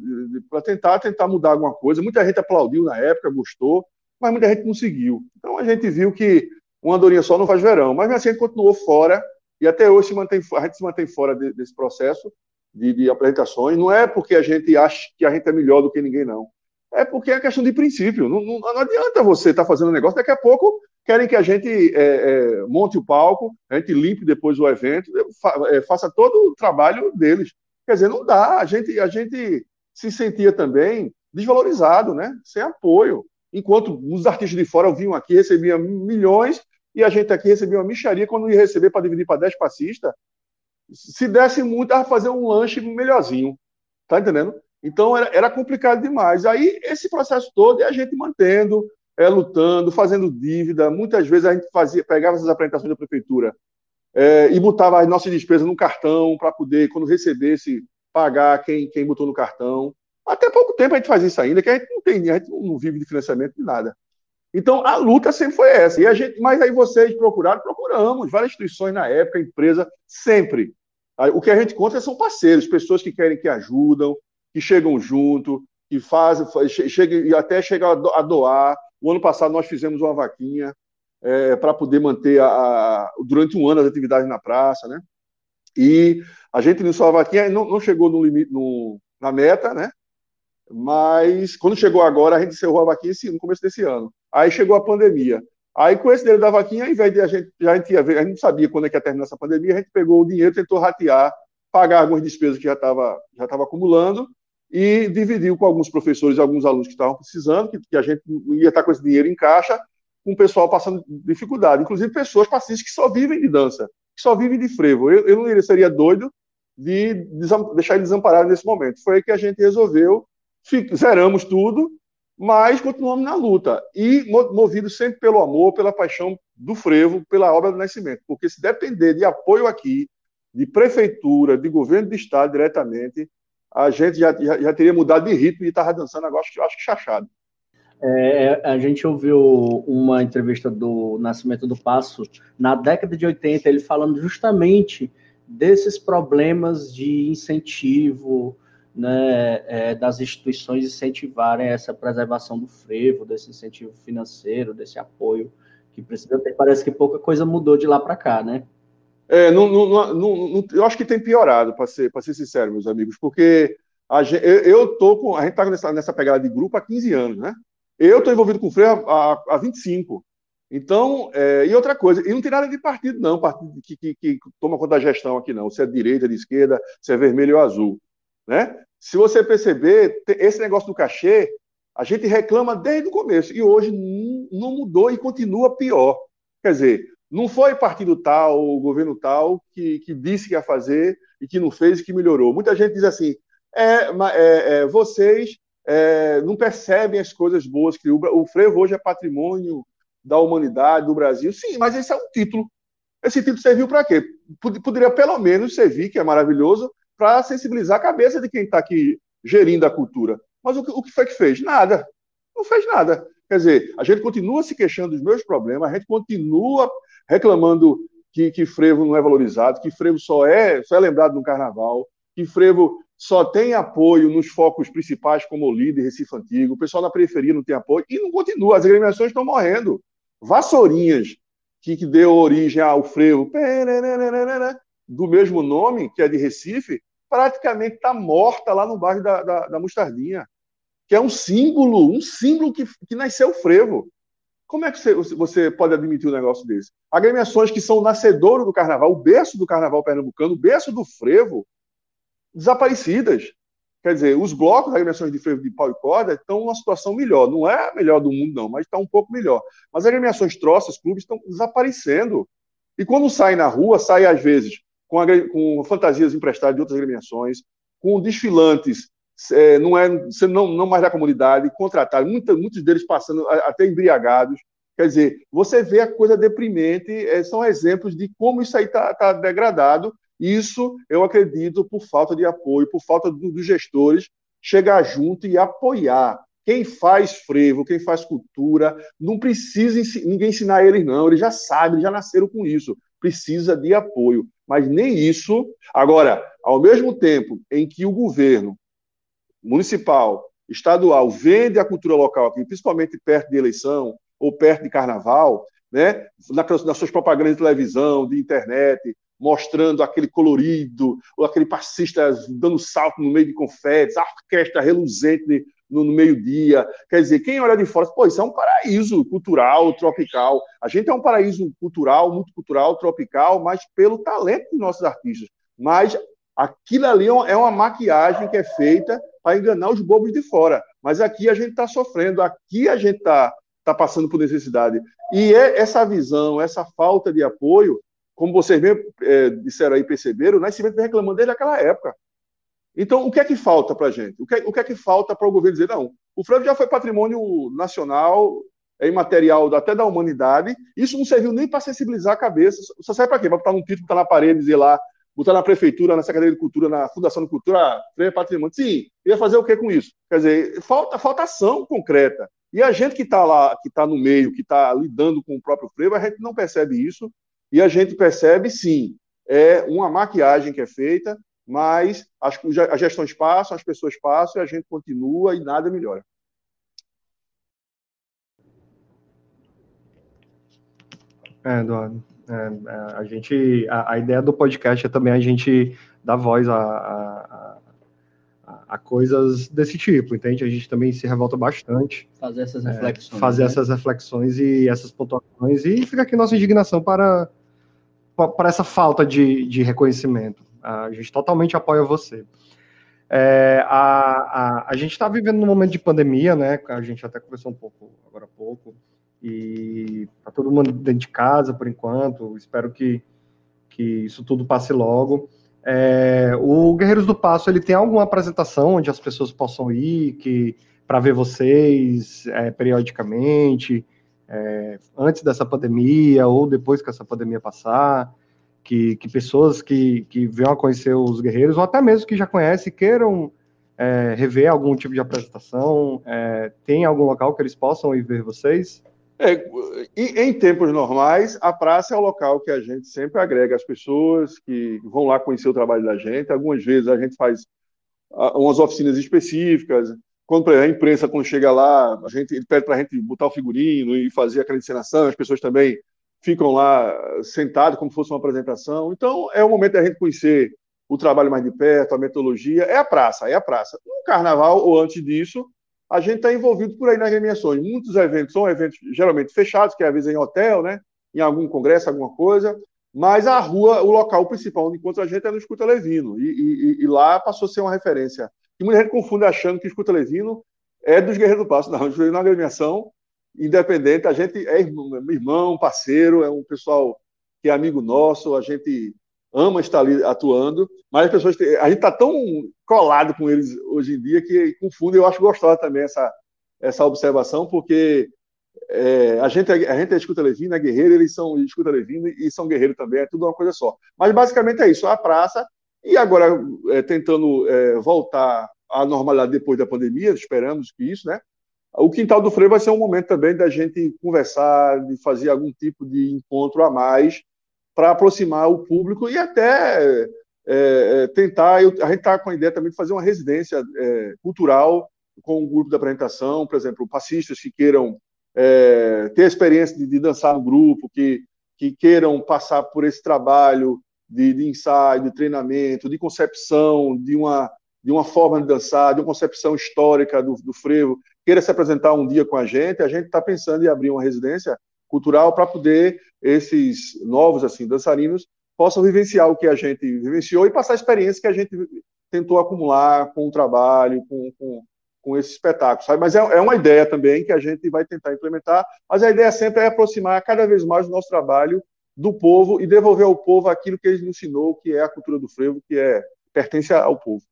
para tentar, tentar mudar alguma coisa. Muita gente aplaudiu na época, gostou, mas muita gente não. Então a gente viu que uma andorinha só não faz verão, mas assim a gente continuou fora, e até hoje se mantém, a gente se mantém fora de, desse processo, de, de, apresentações. Não é porque a gente acha que a gente é melhor do que ninguém, não. É porque é questão de princípio. Não, não, não adianta você estar tá fazendo um negócio, daqui a pouco querem que a gente é, é, monte o palco, a gente limpe depois o evento, é, faça todo o trabalho deles. Quer dizer, não dá. A gente, a gente se sentia também desvalorizado, né? sem apoio. Enquanto os artistas de fora vinham aqui, recebiam milhões, e a gente aqui recebia uma micharia quando ia receber para dividir para 10 passistas se desse muito, a fazer um lanche melhorzinho. Tá entendendo? Então era, era complicado demais. Aí esse processo todo é a gente mantendo, é, lutando, fazendo dívida. Muitas vezes a gente fazia, pegava essas apresentações da prefeitura é, e botava as nossas despesas no cartão para poder, quando recebesse, pagar quem, quem botou no cartão. Até pouco tempo a gente faz isso ainda, que a gente não tem, a gente não vive de financiamento de nada. Então a luta sempre foi essa. E a gente, mas aí vocês procuraram, procuramos várias instituições na época, empresa sempre. O que a gente conta são parceiros, pessoas que querem que ajudam, que chegam junto, que fazem, chegam e até chegam a doar. O ano passado nós fizemos uma vaquinha é, para poder manter a, a, durante um ano as atividades na praça, né? E a gente iniciou a vaquinha, não, não chegou no limite, no, na meta, né? Mas quando chegou agora, a gente encerrou a vaquinha no começo desse ano. Aí chegou a pandemia. Aí, com esse dinheiro da vaquinha, ao invés de a gente, a gente, ia ver, a gente não sabia quando é que ia terminar essa pandemia, a gente pegou o dinheiro, tentou ratear, pagar algumas despesas que já estava já tava acumulando e dividiu com alguns professores e alguns alunos que estavam precisando, que, que a gente ia estar com esse dinheiro em caixa, com o pessoal passando dificuldade, inclusive pessoas pacientes que só vivem de dança, que só vivem de frevo. Eu, eu não seria doido de deixar ele desamparado nesse momento. Foi aí que a gente resolveu, zeramos tudo mas continuamos na luta e movido sempre pelo amor, pela paixão do frevo, pela obra do Nascimento, porque se depender de apoio aqui, de prefeitura, de governo de estado diretamente, a gente já, já, já teria mudado de ritmo e estava dançando agora, acho, acho que chachado. É, a gente ouviu uma entrevista do Nascimento do Passo na década de 80, ele falando justamente desses problemas de incentivo, né, é, das instituições incentivarem essa preservação do frevo, desse incentivo financeiro, desse apoio que precisa ter. Parece que pouca coisa mudou de lá para cá, né? É, não, não, não, eu acho que tem piorado, para ser, ser sincero, meus amigos, porque a gente, eu, tô com. A gente está nessa, nessa pegada de grupo há 15 anos, né? Eu estou envolvido com o frevo há, há 25. Então, é, e outra coisa, e não tem nada de partido, não, partido que, que, que, toma conta da gestão aqui, não. Se é direita, de esquerda, se é vermelho ou azul. Né? Se você perceber, esse negócio do cachê, a gente reclama desde o começo, e hoje não mudou e continua pior. Quer dizer, não foi partido tal, governo tal, que, que disse que ia fazer e que não fez e que melhorou. Muita gente diz assim: é, é, é vocês é, não percebem as coisas boas que o, o frevo hoje é patrimônio da humanidade, do Brasil. Sim, mas esse é um título. Esse título serviu para quê? Poderia pelo menos servir, que é maravilhoso, para sensibilizar a cabeça de quem está aqui gerindo a cultura. Mas o que, o que foi que fez? Nada. Não fez nada. Quer dizer, a gente continua se queixando dos meus problemas, a gente continua reclamando que, que frevo não é valorizado, que frevo só é, só é lembrado no carnaval, que frevo só tem apoio nos focos principais, como o líder Recife Antigo, o pessoal na periferia não tem apoio, e não continua, as agremiações estão morrendo. Vassourinhas, que, que deu origem ao frevo, do mesmo nome, que é de Recife, praticamente está morta lá no bairro da, da, da, Mostardinha, que é um símbolo, um símbolo que, que nasceu frevo. Como é que você, você pode admitir um negócio desse? Agremiações que são nascedouro do carnaval, o berço do carnaval pernambucano, o berço do frevo, desaparecidas. Quer dizer, os blocos, agremiações de frevo de pau e corda, estão numa situação melhor. Não é a melhor do mundo, não, mas está um pouco melhor. Mas as agremiações troças, clubes, estão desaparecendo. E quando saem na rua, saem às vezes com, com fantasias emprestadas de outras agremiações, com desfilantes, é, não, é, não, não mais da comunidade, contratados, muitos, deles passando até embriagados. Quer dizer, você vê a coisa deprimente, é, são exemplos de como isso aí está tá degradado. Isso, eu acredito, por falta de apoio, por falta do, dos gestores chegar junto e apoiar. Quem faz frevo, quem faz cultura, não precisa ninguém ensinar eles, não. Eles já sabem, já nasceram com isso. Precisa de apoio mas nem isso. Agora, ao mesmo tempo em que o governo municipal, estadual, vende a cultura local aqui, principalmente perto de eleição ou perto de carnaval, né, nas suas propagandas de televisão, de internet, mostrando aquele colorido, ou aquele passista dando salto no meio de confetes, a orquestra reluzente no, no meio-dia. Quer dizer, quem olha de fora, pô, isso é um paraíso cultural, tropical. A gente é um paraíso cultural, multicultural, tropical, mas pelo talento dos nossos artistas. Mas aquilo ali é uma maquiagem que é feita para enganar os bobos de fora. Mas aqui a gente está sofrendo, aqui a gente está tá passando por necessidade. E é essa visão, essa falta de apoio, como vocês mesmo é, disseram aí, perceberam, o Nascimento vem reclamando desde aquela época. Então, o que é que falta para a gente? O que, é, o que é que falta para o governo dizer, não, o frevo já foi patrimônio nacional, é imaterial até da humanidade, isso não serviu nem para sensibilizar a cabeça, só serve para quê? Para botar um título, botar na parede, dizer lá, botar na prefeitura, na Secretaria de Cultura, na Fundação de Cultura, ah, frevo é patrimônio. Sim, ia fazer o que com isso? Quer dizer, falta, falta ação concreta. E a gente que está lá, que está no meio, que está lidando com o próprio frevo, a gente não percebe isso, e a gente percebe, sim, é uma maquiagem que é feita, mas as, as gestões passam, as pessoas passam e a gente continua e nada melhora. É, Eduardo. É, é, a gente, a, a, ideia do podcast é também a gente dar voz a, a, a, coisas desse tipo, entende? A gente também se revolta bastante. Fazer essas é, reflexões. É, fazer né? essas reflexões e essas pontuações e fica aqui nossa indignação para, para essa falta de, de reconhecimento. A gente totalmente apoia você. É, a, a, a gente está vivendo num momento de pandemia, né? A gente até conversou um pouco agora há pouco. E tá todo mundo dentro de casa por enquanto. Espero que, que isso tudo passe logo. É, o Guerreiros do Passo ele tem alguma apresentação onde as pessoas possam ir que para ver vocês é, periodicamente, é, antes dessa pandemia ou depois que essa pandemia passar? Que, que pessoas que, que venham a conhecer os guerreiros, ou até mesmo que já conhecem, queiram é, rever algum tipo de apresentação? É, tem algum local que eles possam ir ver vocês? É, em tempos normais, a praça é o local que a gente sempre agrega as pessoas que vão lá conhecer o trabalho da gente. Algumas vezes a gente faz umas oficinas específicas. Quando a imprensa, quando chega lá, a gente ele pede para a gente botar o figurino e fazer aquela encenação. As pessoas também ficam lá sentados como se fosse uma apresentação. Então, é o momento da gente conhecer o trabalho mais de perto, a metodologia. É a praça, é a praça. No carnaval ou antes disso, a gente está envolvido por aí nas agremiações. Muitos eventos são eventos geralmente fechados, que é às vezes em hotel, né? em algum congresso, alguma coisa, mas a rua, o local principal onde encontra a gente é no Escuta Levino, e, e, e, lá passou a ser uma referência. E muita gente confunde achando que Escuta Levino é dos Guerreiros do Passo. Não, a gente é uma agremiação independente, a gente é irmão, parceiro, é um pessoal que é amigo nosso, a gente ama estar ali atuando, mas as pessoas, a gente está tão colado com eles hoje em dia que confunde, eu acho gostosa também essa, essa observação, porque é, a, gente, é, a gente é escuta levina, é guerreiro, eles são escuta levina e são guerreiro também, é tudo uma coisa só. Mas basicamente é isso, a praça, e agora é, tentando é, voltar à normalidade depois da pandemia, esperamos que isso, né? O Quintal do Freio vai ser um momento também da gente conversar, de fazer algum tipo de encontro a mais para aproximar o público e até é, é, tentar. Eu, a gente está com a ideia também de fazer uma residência é, cultural com o grupo da apresentação, por exemplo, passistas que queiram é, ter a experiência de, de, dançar no grupo, que, que queiram passar por esse trabalho de, de ensaio, de treinamento, de concepção de uma, de uma forma de dançar, de uma concepção histórica do, do frevo, queira se apresentar um dia com a gente, a gente está pensando em abrir uma residência cultural para poder esses novos assim dançarinos possam vivenciar o que a gente vivenciou e passar a experiência que a gente tentou acumular com o trabalho, com, com, com esse espetáculo, sabe? Mas é, é, uma ideia também que a gente vai tentar implementar, mas a ideia sempre é aproximar cada vez mais o nosso trabalho do povo e devolver ao povo aquilo que ele ensinou, que é a cultura do frevo, que é pertence ao povo.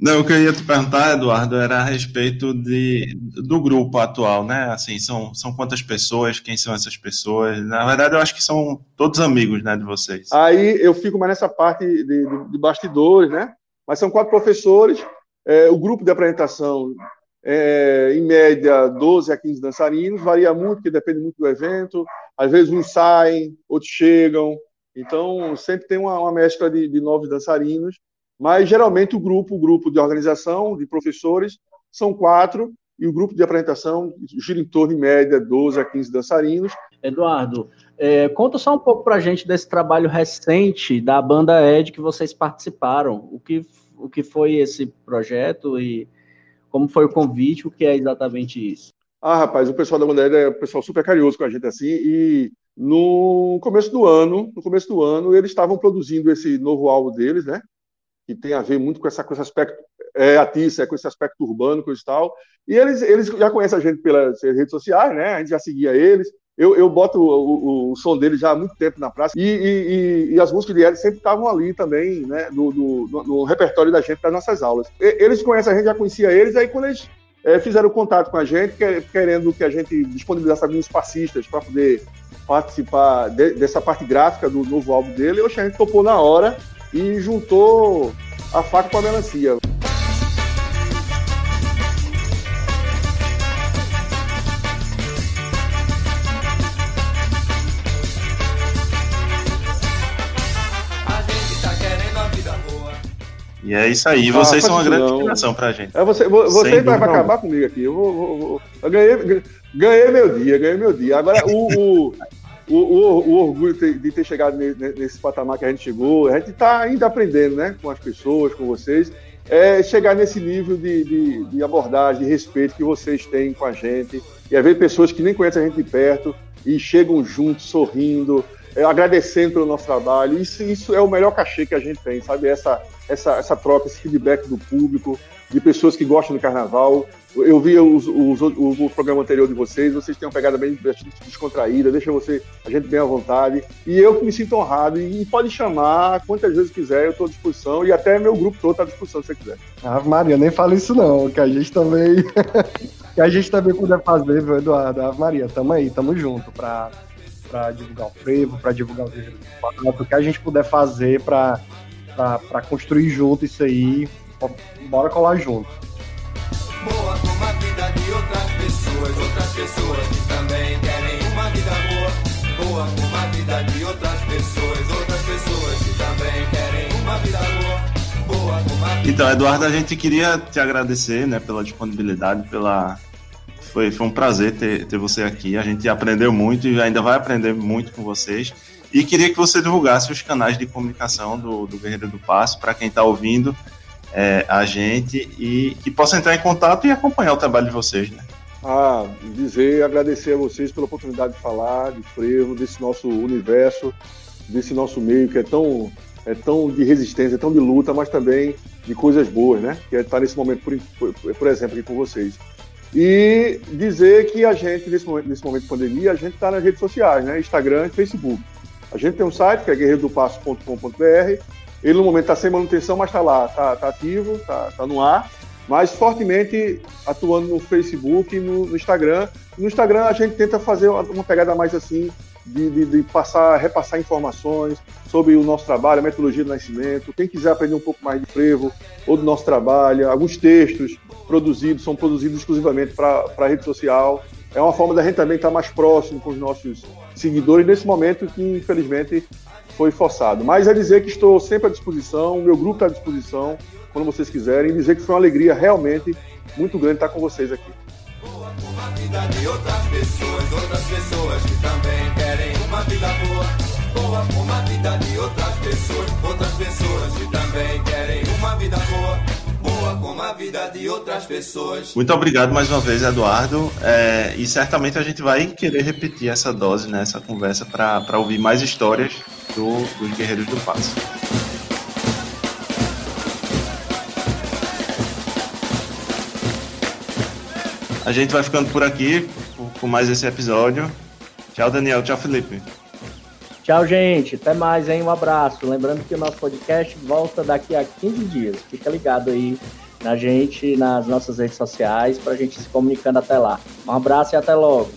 Não, o que eu ia te perguntar, Eduardo, era a respeito de, do grupo atual, né? Assim, são, são quantas pessoas, quem são essas pessoas? Na verdade, eu acho que são todos amigos, né, de vocês. Aí eu fico mais nessa parte de, de, de bastidores, né? Mas são quatro professores, é, o grupo de apresentação, é, em média, 12 a 15 dançarinos, varia muito, porque depende muito do evento. Às vezes uns saem, outros chegam. Então, sempre tem uma, uma mescla de, de novos dançarinos mas geralmente o grupo, o grupo de organização, de professores, são quatro, e o grupo de apresentação gira em torno, em média, 12 a 15 dançarinos. Eduardo, é, conta só um pouco para a gente desse trabalho recente da banda Ed que vocês participaram. O que, o que foi esse projeto e como foi o convite, o que é exatamente isso? Ah, rapaz, o pessoal da banda Ed é um pessoal super carinhoso com a gente assim, e no começo do ano, no começo do ano, eles estavam produzindo esse novo álbum deles, né? Que tem a ver muito com, essa, com esse aspecto é, atiça, é, com esse aspecto urbano, coisa e tal. E eles, eles já conhecem a gente pelas redes sociais, né? A gente já seguia eles. Eu, eu boto o, o, o som deles já há muito tempo na praça. E, e, e as músicas de eles sempre estavam ali também, né? No, no, no, repertório da gente das nossas aulas. E, eles conhecem a gente, já conhecia eles, aí quando eles é, fizeram contato com a gente, querendo que a gente disponibilizasse alguns passistas para poder participar de, dessa parte gráfica do novo álbum dele, eu a gente topou na hora e juntou a faca com a melancia. E é isso aí, vocês ah, são uma grande inspiração pra gente. É você você vai, vai acabar comigo aqui. Eu, vou, vou, vou. eu ganhei, ganhei meu dia, ganhei meu dia. Agora, o, o, o, o, o orgulho de ter chegado nesse patamar que a gente chegou, a gente está ainda aprendendo, né, com as pessoas, com vocês, é chegar nesse nível de, de, de, abordagem, de respeito que vocês têm com a gente, e às vezes pessoas que nem conhecem a gente de perto e chegam juntos, sorrindo, é, agradecendo pelo nosso trabalho. Isso, isso é o melhor cachê que a gente tem, sabe? Essa, essa, essa troca, esse feedback do público, de pessoas que gostam do carnaval. Eu vi os, os, o, o, programa anterior de vocês, vocês têm uma pegada bem descontraída, deixa você, a gente bem à vontade. E eu que me sinto honrado, e pode chamar quantas vezes quiser, eu estou à disposição, e até meu grupo todo está à disposição se você quiser. Ah, Maria, nem fala isso não, que a gente também. que a gente também puder fazer, viu, Eduardo? Ah, Maria, tamo aí, tamo junto para para divulgar o frevo, para divulgar o Guerreiro do o que a gente puder fazer para construir junto isso aí, bora colar junto. Pessoas, que também querem uma vida boa. Boa como a vida de outras pessoas, outras pessoas que também querem uma vida boa. Então, Eduardo, a gente queria te agradecer né, pela disponibilidade, pela foi, foi um prazer ter, ter você aqui. A gente aprendeu muito e ainda vai aprender muito com vocês. E queria que você divulgasse os canais de comunicação do, do Guerreiro do Passo para quem está ouvindo é, a gente e que possa entrar em contato e acompanhar o trabalho de vocês, né? Ah, dizer, agradecer a vocês pela oportunidade de falar de frevo, desse nosso universo, desse nosso meio que é tão, é tão de resistência, é tão de luta, mas também de coisas boas, né? Que é estar nesse momento, por, por, por exemplo, aqui com vocês. E dizer que a gente, nesse momento, nesse momento de pandemia, a gente está nas redes sociais, né? Instagram e Facebook. A gente tem um site que é guerreirodopasso.com.br. Ele no momento está sem manutenção, mas está lá, está tá ativo, está tá no ar. Mas fortemente atuando no Facebook e no, no, Instagram. No Instagram a gente tenta fazer uma pegada mais assim, de, de, de, passar, repassar informações sobre o nosso trabalho, a metodologia do nascimento. Quem quiser aprender um pouco mais de frevo ou do nosso trabalho, alguns textos produzidos são produzidos exclusivamente para a rede social. É uma forma da gente também estar mais próximo com os nossos seguidores nesse momento que, infelizmente, foi forçado. Mas é dizer que estou sempre à disposição, o meu grupo está à disposição, quando vocês quiserem, e dizer que foi uma alegria realmente muito grande estar com vocês aqui. Boa com a vida de outras pessoas, outras pessoas que também querem uma vida boa. Boa com a vida de outras pessoas, outras pessoas que também querem uma vida boa como a vida de outras pessoas. Muito obrigado mais uma vez, Eduardo. É, e certamente a gente vai querer repetir essa dose, né, essa conversa, para ouvir mais histórias do, dos Guerreiros do Passo. A gente vai ficando por aqui com mais esse episódio. Tchau, Daniel. Tchau, Felipe. Tchau, gente. Até mais, hein? Um abraço. Lembrando que o nosso podcast volta daqui a 15 dias. Fica ligado aí na gente, nas nossas redes sociais, para a gente se comunicando até lá. Um abraço e até logo.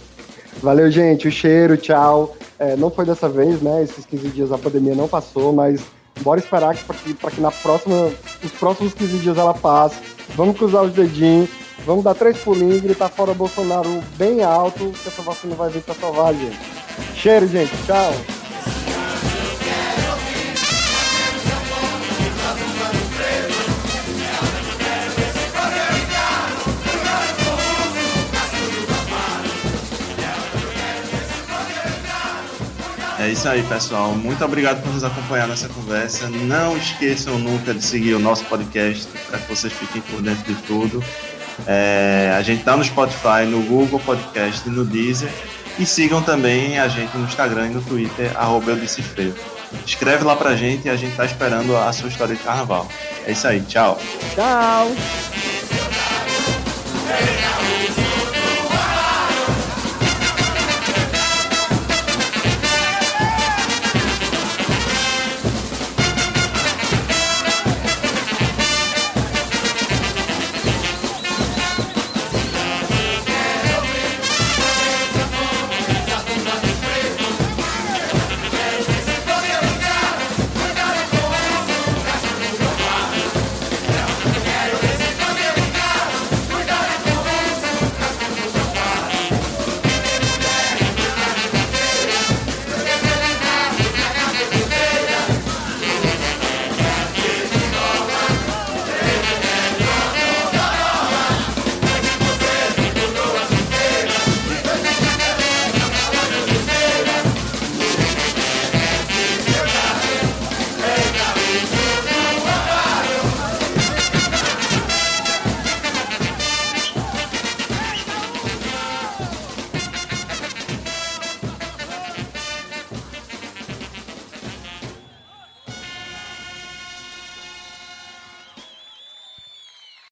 Valeu, gente. O cheiro, tchau. É, não foi dessa vez, né? Esses 15 dias a pandemia não passou, mas bora esperar para que, pra que na próxima, os próximos 15 dias ela passe. Vamos cruzar os dedinhos, vamos dar três pulinhos e gritar fora Bolsonaro bem alto, que essa vacina vai vir para salvar a gente. Cheiro, gente. Tchau. É isso aí, pessoal. Muito obrigado por nos acompanhar nessa conversa. Não esqueçam nunca de seguir o nosso podcast para que vocês fiquem por dentro de tudo. É, a gente está no Spotify, no Google Podcast e no Deezer. E sigam também a gente no Instagram e no Twitter, arroba Escreve lá pra gente e a gente tá esperando a sua história de carnaval. É isso aí, tchau. Tchau.